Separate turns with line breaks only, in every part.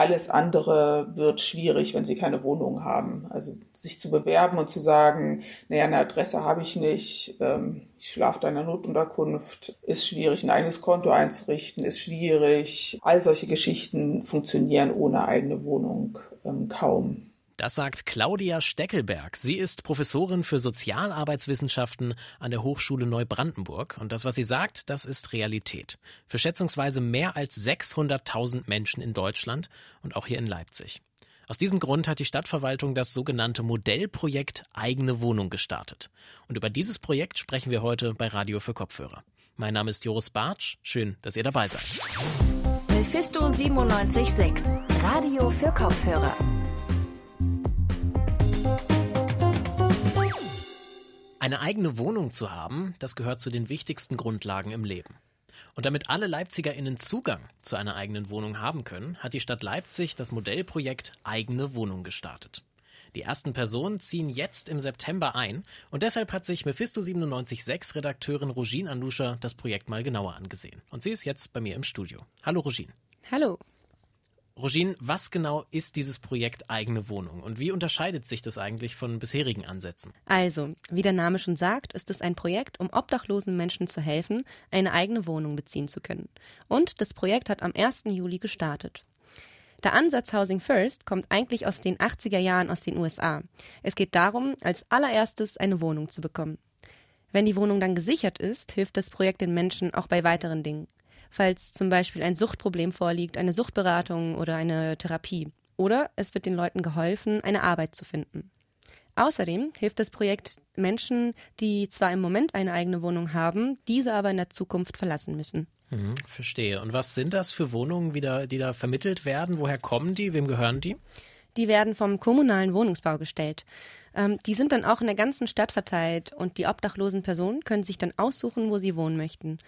Alles andere wird schwierig, wenn sie keine Wohnung haben. Also sich zu bewerben und zu sagen, naja, eine Adresse habe ich nicht, ähm, ich schlafe da in einer Notunterkunft, ist schwierig. Ein eigenes Konto einzurichten, ist schwierig. All solche Geschichten funktionieren ohne eigene Wohnung ähm, kaum.
Das sagt Claudia Steckelberg. Sie ist Professorin für Sozialarbeitswissenschaften an der Hochschule Neubrandenburg. Und das, was sie sagt, das ist Realität. Für schätzungsweise mehr als 600.000 Menschen in Deutschland und auch hier in Leipzig. Aus diesem Grund hat die Stadtverwaltung das sogenannte Modellprojekt Eigene Wohnung gestartet. Und über dieses Projekt sprechen wir heute bei Radio für Kopfhörer. Mein Name ist Joris Bartsch. Schön, dass ihr dabei seid.
Mephisto 97.6, Radio für Kopfhörer.
Eine eigene Wohnung zu haben, das gehört zu den wichtigsten Grundlagen im Leben. Und damit alle LeipzigerInnen Zugang zu einer eigenen Wohnung haben können, hat die Stadt Leipzig das Modellprojekt Eigene Wohnung gestartet. Die ersten Personen ziehen jetzt im September ein und deshalb hat sich Mephisto 976 Redakteurin Rogine Anduscher das Projekt mal genauer angesehen. Und sie ist jetzt bei mir im Studio. Hallo Rogine.
Hallo.
Rogine, was genau ist dieses Projekt eigene Wohnung und wie unterscheidet sich das eigentlich von bisherigen Ansätzen?
Also, wie der Name schon sagt, ist es ein Projekt, um obdachlosen Menschen zu helfen, eine eigene Wohnung beziehen zu können. Und das Projekt hat am 1. Juli gestartet. Der Ansatz Housing First kommt eigentlich aus den 80er Jahren aus den USA. Es geht darum, als allererstes eine Wohnung zu bekommen. Wenn die Wohnung dann gesichert ist, hilft das Projekt den Menschen auch bei weiteren Dingen falls zum Beispiel ein Suchtproblem vorliegt, eine Suchtberatung oder eine Therapie. Oder es wird den Leuten geholfen, eine Arbeit zu finden. Außerdem hilft das Projekt Menschen, die zwar im Moment eine eigene Wohnung haben, diese aber in der Zukunft verlassen müssen.
Mhm, verstehe. Und was sind das für Wohnungen, die da, die da vermittelt werden? Woher kommen die? Wem gehören die?
Die werden vom kommunalen Wohnungsbau gestellt. Ähm, die sind dann auch in der ganzen Stadt verteilt und die obdachlosen Personen können sich dann aussuchen, wo sie wohnen möchten.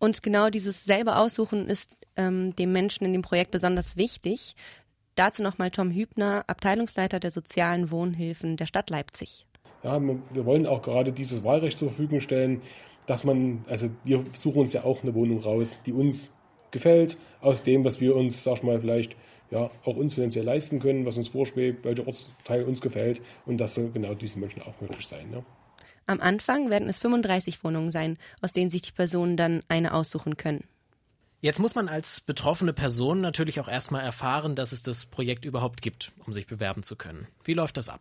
Und genau dieses selber Aussuchen ist ähm, dem Menschen in dem Projekt besonders wichtig. Dazu nochmal Tom Hübner, Abteilungsleiter der sozialen Wohnhilfen der Stadt Leipzig.
Ja, wir wollen auch gerade dieses Wahlrecht zur Verfügung stellen, dass man, also wir suchen uns ja auch eine Wohnung raus, die uns gefällt, aus dem, was wir uns, sag ich mal, vielleicht ja, auch uns finanziell leisten können, was uns vorschwebt, welcher Ortsteil uns gefällt und das soll genau diesen Menschen auch möglich sein. Ja.
Am Anfang werden es 35 Wohnungen sein, aus denen sich die Personen dann eine aussuchen können.
Jetzt muss man als betroffene Person natürlich auch erstmal erfahren, dass es das Projekt überhaupt gibt, um sich bewerben zu können. Wie läuft das ab?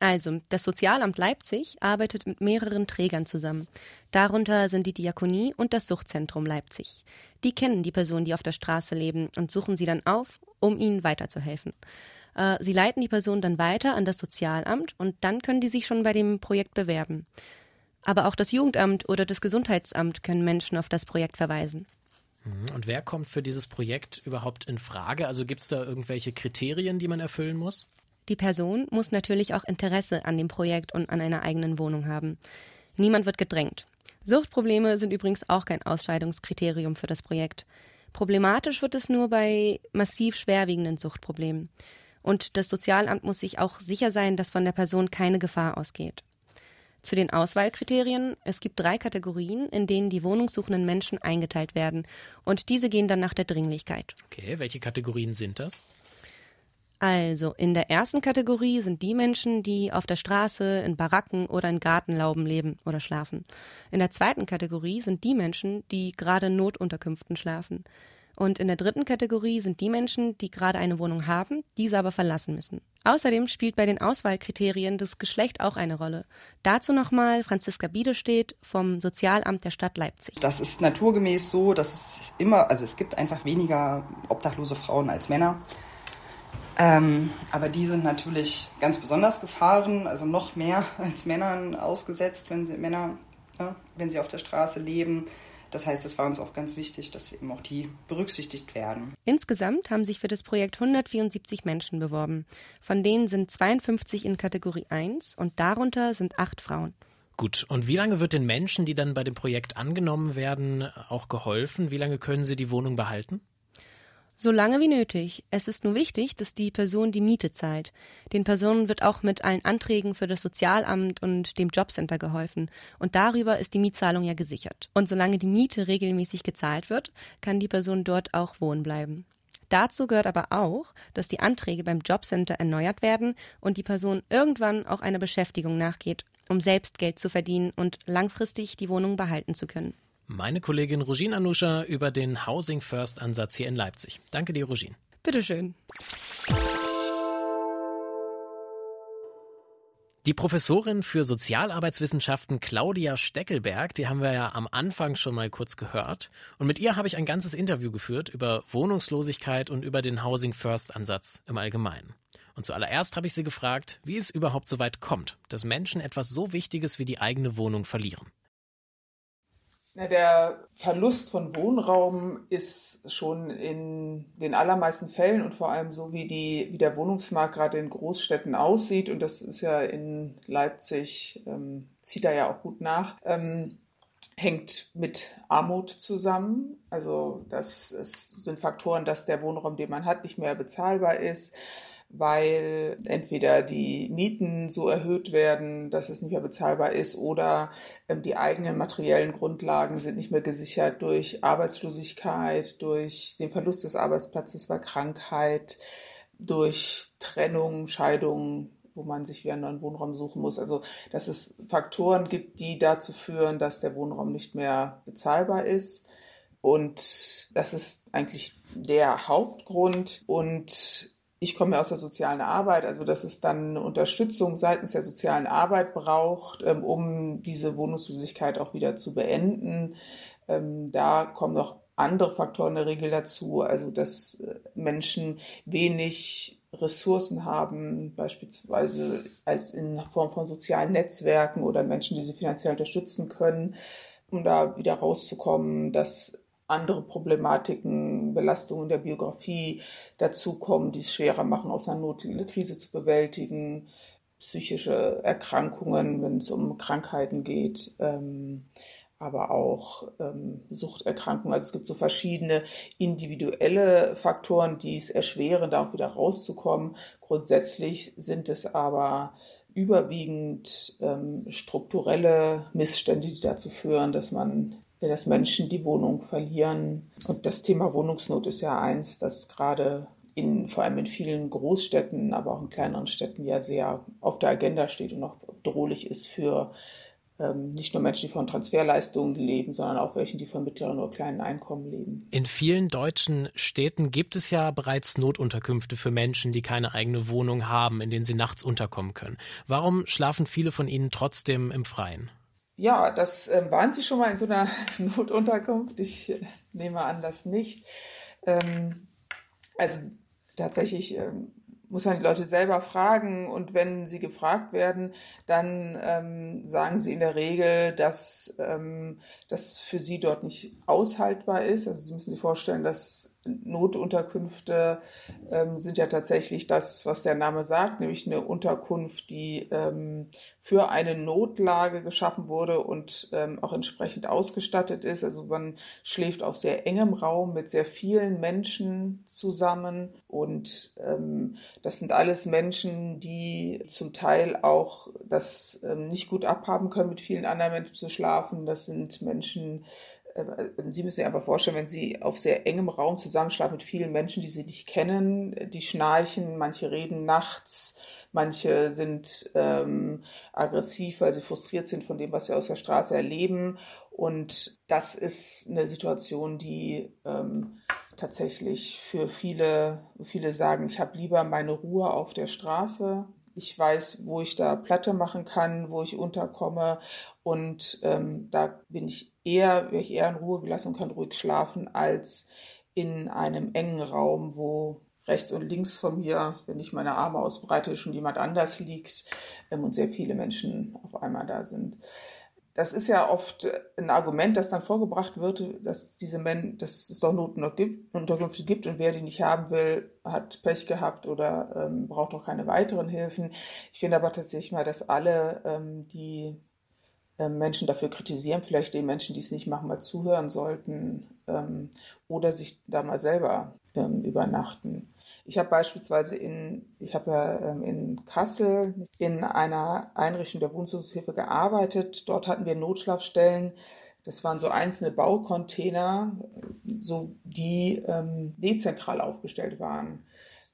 Also, das Sozialamt Leipzig arbeitet mit mehreren Trägern zusammen. Darunter sind die Diakonie und das Suchtzentrum Leipzig. Die kennen die Personen, die auf der Straße leben und suchen sie dann auf, um ihnen weiterzuhelfen. Äh, sie leiten die Person dann weiter an das Sozialamt und dann können die sich schon bei dem Projekt bewerben. Aber auch das Jugendamt oder das Gesundheitsamt können Menschen auf das Projekt verweisen.
Mhm. Und wer kommt für dieses Projekt überhaupt in Frage? Also gibt es da irgendwelche Kriterien, die man erfüllen muss?
Die Person muss natürlich auch Interesse an dem Projekt und an einer eigenen Wohnung haben. Niemand wird gedrängt. Suchtprobleme sind übrigens auch kein Ausscheidungskriterium für das Projekt. Problematisch wird es nur bei massiv schwerwiegenden Suchtproblemen. Und das Sozialamt muss sich auch sicher sein, dass von der Person keine Gefahr ausgeht. Zu den Auswahlkriterien. Es gibt drei Kategorien, in denen die wohnungssuchenden Menschen eingeteilt werden. Und diese gehen dann nach der Dringlichkeit.
Okay, welche Kategorien sind das?
Also, in der ersten Kategorie sind die Menschen, die auf der Straße, in Baracken oder in Gartenlauben leben oder schlafen. In der zweiten Kategorie sind die Menschen, die gerade in Notunterkünften schlafen. Und in der dritten Kategorie sind die Menschen, die gerade eine Wohnung haben, diese aber verlassen müssen. Außerdem spielt bei den Auswahlkriterien das Geschlecht auch eine Rolle. Dazu nochmal Franziska Biedestedt vom Sozialamt der Stadt Leipzig.
Das ist naturgemäß so, dass es immer, also es gibt einfach weniger obdachlose Frauen als Männer. Ähm, aber die sind natürlich ganz besonders gefahren, also noch mehr als Männern ausgesetzt, wenn sie Männer, ja, wenn sie auf der Straße leben. Das heißt, es war uns auch ganz wichtig, dass eben auch die berücksichtigt werden.
Insgesamt haben sich für das Projekt 174 Menschen beworben. Von denen sind 52 in Kategorie 1 und darunter sind acht Frauen.
Gut, und wie lange wird den Menschen, die dann bei dem Projekt angenommen werden, auch geholfen? Wie lange können sie die Wohnung behalten?
So lange wie nötig. Es ist nur wichtig, dass die Person die Miete zahlt. Den Personen wird auch mit allen Anträgen für das Sozialamt und dem Jobcenter geholfen. Und darüber ist die Mietzahlung ja gesichert. Und solange die Miete regelmäßig gezahlt wird, kann die Person dort auch wohnen bleiben. Dazu gehört aber auch, dass die Anträge beim Jobcenter erneuert werden und die Person irgendwann auch einer Beschäftigung nachgeht, um selbst Geld zu verdienen und langfristig die Wohnung behalten zu können.
Meine Kollegin Rogin Anuscha über den Housing First Ansatz hier in Leipzig. Danke dir, Rogin.
Bitteschön.
Die Professorin für Sozialarbeitswissenschaften Claudia Steckelberg, die haben wir ja am Anfang schon mal kurz gehört. Und mit ihr habe ich ein ganzes Interview geführt über Wohnungslosigkeit und über den Housing First Ansatz im Allgemeinen. Und zuallererst habe ich sie gefragt, wie es überhaupt so weit kommt, dass Menschen etwas so Wichtiges wie die eigene Wohnung verlieren.
Der Verlust von Wohnraum ist schon in den allermeisten Fällen und vor allem so, wie, die, wie der Wohnungsmarkt gerade in Großstädten aussieht, und das ist ja in Leipzig, ähm, zieht er ja auch gut nach, ähm, hängt mit Armut zusammen. Also das, das sind Faktoren, dass der Wohnraum, den man hat, nicht mehr bezahlbar ist weil entweder die Mieten so erhöht werden, dass es nicht mehr bezahlbar ist, oder ähm, die eigenen materiellen Grundlagen sind nicht mehr gesichert durch Arbeitslosigkeit, durch den Verlust des Arbeitsplatzes bei Krankheit, durch Trennung, Scheidung, wo man sich wieder einen neuen Wohnraum suchen muss. Also, dass es Faktoren gibt, die dazu führen, dass der Wohnraum nicht mehr bezahlbar ist. Und das ist eigentlich der Hauptgrund. Und ich komme aus der sozialen Arbeit, also dass es dann Unterstützung seitens der sozialen Arbeit braucht, ähm, um diese Wohnungslosigkeit auch wieder zu beenden. Ähm, da kommen noch andere Faktoren in der Regel dazu, also dass äh, Menschen wenig Ressourcen haben, beispielsweise als in Form von sozialen Netzwerken oder Menschen, die sie finanziell unterstützen können, um da wieder rauszukommen, dass andere Problematiken, Belastungen der Biografie dazukommen, die es schwerer machen, aus einer Not eine Krise zu bewältigen, psychische Erkrankungen, wenn es um Krankheiten geht, ähm, aber auch ähm, Suchterkrankungen. Also es gibt so verschiedene individuelle Faktoren, die es erschweren, da auch wieder rauszukommen. Grundsätzlich sind es aber überwiegend ähm, strukturelle Missstände, die dazu führen, dass man dass Menschen die Wohnung verlieren. Und das Thema Wohnungsnot ist ja eins, das gerade in, vor allem in vielen Großstädten, aber auch in kleineren Städten ja sehr auf der Agenda steht und auch bedrohlich ist für ähm, nicht nur Menschen, die von Transferleistungen leben, sondern auch welchen, die von mittleren oder kleinen Einkommen leben.
In vielen deutschen Städten gibt es ja bereits Notunterkünfte für Menschen, die keine eigene Wohnung haben, in denen sie nachts unterkommen können. Warum schlafen viele von ihnen trotzdem im Freien?
Ja, das äh, waren Sie schon mal in so einer Notunterkunft? Ich äh, nehme an, das nicht. Ähm, also tatsächlich ähm, muss man die Leute selber fragen und wenn sie gefragt werden, dann ähm, sagen sie in der Regel, dass ähm, das für sie dort nicht aushaltbar ist. Also Sie müssen sich vorstellen, dass Notunterkünfte ähm, sind ja tatsächlich das, was der Name sagt, nämlich eine Unterkunft, die ähm, für eine Notlage geschaffen wurde und ähm, auch entsprechend ausgestattet ist. Also man schläft auf sehr engem Raum mit sehr vielen Menschen zusammen und ähm, das sind alles Menschen, die zum Teil auch das ähm, nicht gut abhaben können, mit vielen anderen Menschen zu schlafen. Das sind Menschen, Sie müssen sich einfach vorstellen, wenn Sie auf sehr engem Raum zusammenschlafen mit vielen Menschen, die Sie nicht kennen, die schnarchen, manche reden nachts, manche sind ähm, aggressiv, weil sie frustriert sind von dem, was sie aus der Straße erleben. Und das ist eine Situation, die ähm, tatsächlich für viele, viele sagen, ich habe lieber meine Ruhe auf der Straße. Ich weiß, wo ich da Platte machen kann, wo ich unterkomme. Und ähm, da bin ich eher, wäre ich eher in Ruhe gelassen und kann ruhig schlafen, als in einem engen Raum, wo rechts und links von mir, wenn ich meine Arme ausbreite, schon jemand anders liegt ähm, und sehr viele Menschen auf einmal da sind. Das ist ja oft ein Argument, das dann vorgebracht wird, dass diese Men dass es doch Notunterkünfte gibt und wer die nicht haben will, hat Pech gehabt oder ähm, braucht auch keine weiteren Hilfen. Ich finde aber tatsächlich mal, dass alle, ähm, die Menschen dafür kritisieren, vielleicht den Menschen, die es nicht machen, mal zuhören sollten ähm, oder sich da mal selber ähm, übernachten. Ich habe beispielsweise in, ich habe ähm, in Kassel in einer Einrichtung der Wohnungshilfe gearbeitet. Dort hatten wir Notschlafstellen. Das waren so einzelne Baucontainer, so die ähm, dezentral aufgestellt waren.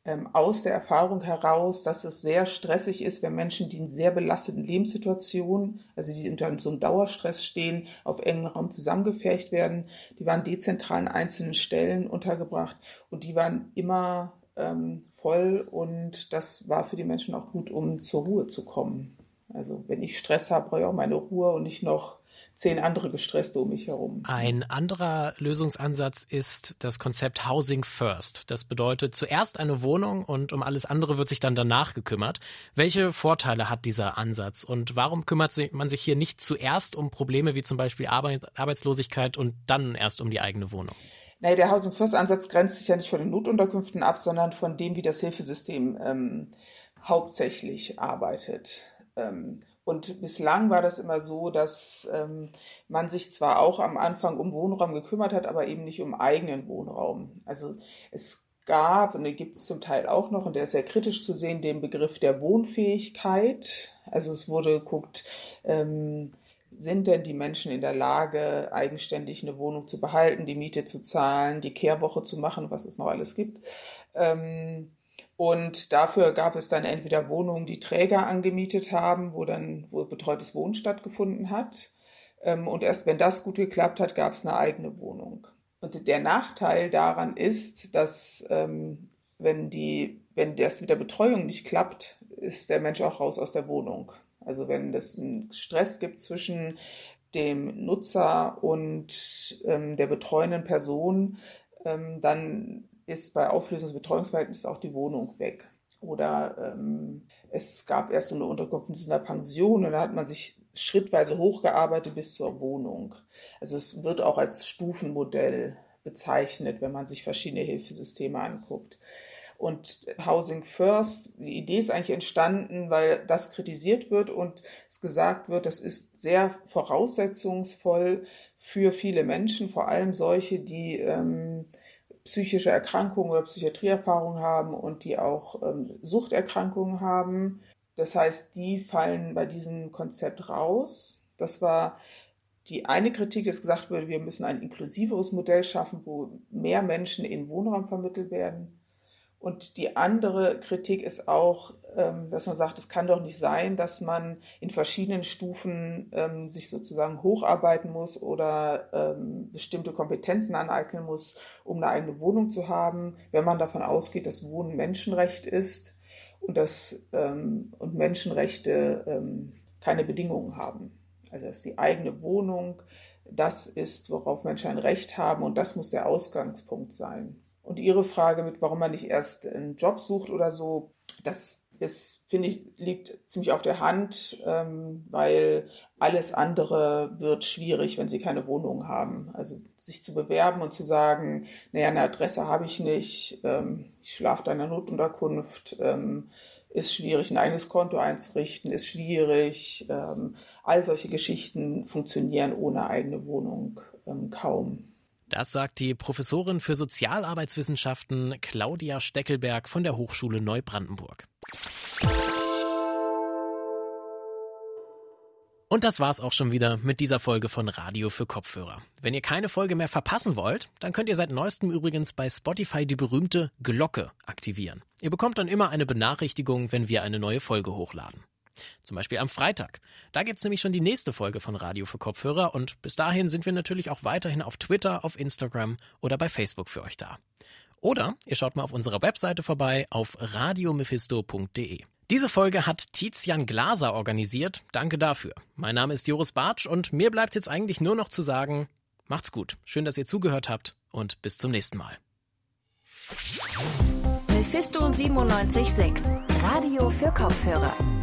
Ähm, aus der Erfahrung heraus, dass es sehr stressig ist, wenn Menschen, die in sehr belasteten Lebenssituationen, also die unter so einem Dauerstress stehen, auf engen Raum zusammengefercht werden. Die waren dezentral an einzelnen Stellen untergebracht und die waren immer ähm, voll und das war für die Menschen auch gut, um zur Ruhe zu kommen. Also wenn ich Stress habe, brauche ich auch meine Ruhe und nicht noch zehn andere Gestresste um mich herum.
Ein anderer Lösungsansatz ist das Konzept Housing First. Das bedeutet zuerst eine Wohnung und um alles andere wird sich dann danach gekümmert. Welche Vorteile hat dieser Ansatz und warum kümmert man sich hier nicht zuerst um Probleme wie zum Beispiel Arbeitslosigkeit und dann erst um die eigene Wohnung?
Naja, der Housing First Ansatz grenzt sich ja nicht von den Notunterkünften ab, sondern von dem, wie das Hilfesystem ähm, hauptsächlich arbeitet. Ähm, und bislang war das immer so, dass ähm, man sich zwar auch am Anfang um Wohnraum gekümmert hat, aber eben nicht um eigenen Wohnraum. Also es gab, und den gibt es zum Teil auch noch, und der ist sehr kritisch zu sehen, den Begriff der Wohnfähigkeit. Also es wurde geguckt, ähm, sind denn die Menschen in der Lage, eigenständig eine Wohnung zu behalten, die Miete zu zahlen, die Kehrwoche zu machen, was es noch alles gibt. Ähm, und dafür gab es dann entweder Wohnungen, die Träger angemietet haben, wo dann wo betreutes Wohnen stattgefunden hat. Ähm, und erst wenn das gut geklappt hat, gab es eine eigene Wohnung. Und der Nachteil daran ist, dass ähm, wenn die, wenn das mit der Betreuung nicht klappt, ist der Mensch auch raus aus der Wohnung. Also wenn es einen Stress gibt zwischen dem Nutzer und ähm, der betreuenden Person, dann ist bei Auflösung des Betreuungsverhältnisses auch die Wohnung weg. Oder ähm, es gab erst so eine Unterkunft in einer Pension und da hat man sich schrittweise hochgearbeitet bis zur Wohnung. Also es wird auch als Stufenmodell bezeichnet, wenn man sich verschiedene Hilfesysteme anguckt. Und Housing First, die Idee ist eigentlich entstanden, weil das kritisiert wird und es gesagt wird, das ist sehr voraussetzungsvoll für viele Menschen, vor allem solche, die ähm, psychische Erkrankungen oder Psychiatrieerfahrungen haben und die auch ähm, Suchterkrankungen haben. Das heißt, die fallen bei diesem Konzept raus. Das war die eine Kritik, dass gesagt wurde, wir müssen ein inklusiveres Modell schaffen, wo mehr Menschen in Wohnraum vermittelt werden. Und die andere Kritik ist auch, ähm, dass man sagt, es kann doch nicht sein, dass man in verschiedenen Stufen ähm, sich sozusagen hocharbeiten muss oder ähm, bestimmte Kompetenzen aneignen muss, um eine eigene Wohnung zu haben, wenn man davon ausgeht, dass Wohnen Menschenrecht ist und dass und Menschenrechte keine Bedingungen haben. Also dass die eigene Wohnung das ist, worauf Menschen ein Recht haben und das muss der Ausgangspunkt sein. Und Ihre Frage mit, warum man nicht erst einen Job sucht oder so, das ist, finde ich, liegt ziemlich auf der Hand, ähm, weil alles andere wird schwierig, wenn Sie keine Wohnung haben. Also sich zu bewerben und zu sagen, naja, eine Adresse habe ich nicht, ähm, ich schlafe da in einer Notunterkunft, ähm, ist schwierig, ein eigenes Konto einzurichten, ist schwierig. Ähm, all solche Geschichten funktionieren ohne eigene Wohnung ähm, kaum.
Das sagt die Professorin für Sozialarbeitswissenschaften Claudia Steckelberg von der Hochschule Neubrandenburg. Und das war's auch schon wieder mit dieser Folge von Radio für Kopfhörer. Wenn ihr keine Folge mehr verpassen wollt, dann könnt ihr seit neuestem übrigens bei Spotify die berühmte Glocke aktivieren. Ihr bekommt dann immer eine Benachrichtigung, wenn wir eine neue Folge hochladen. Zum Beispiel am Freitag. Da gibt's nämlich schon die nächste Folge von Radio für Kopfhörer und bis dahin sind wir natürlich auch weiterhin auf Twitter, auf Instagram oder bei Facebook für euch da. Oder ihr schaut mal auf unserer Webseite vorbei auf radiomephisto.de. Diese Folge hat Tizian Glaser organisiert. Danke dafür. Mein Name ist Joris Bartsch und mir bleibt jetzt eigentlich nur noch zu sagen, macht's gut. Schön, dass ihr zugehört habt und bis zum nächsten Mal.
Mephisto 976, Radio für Kopfhörer.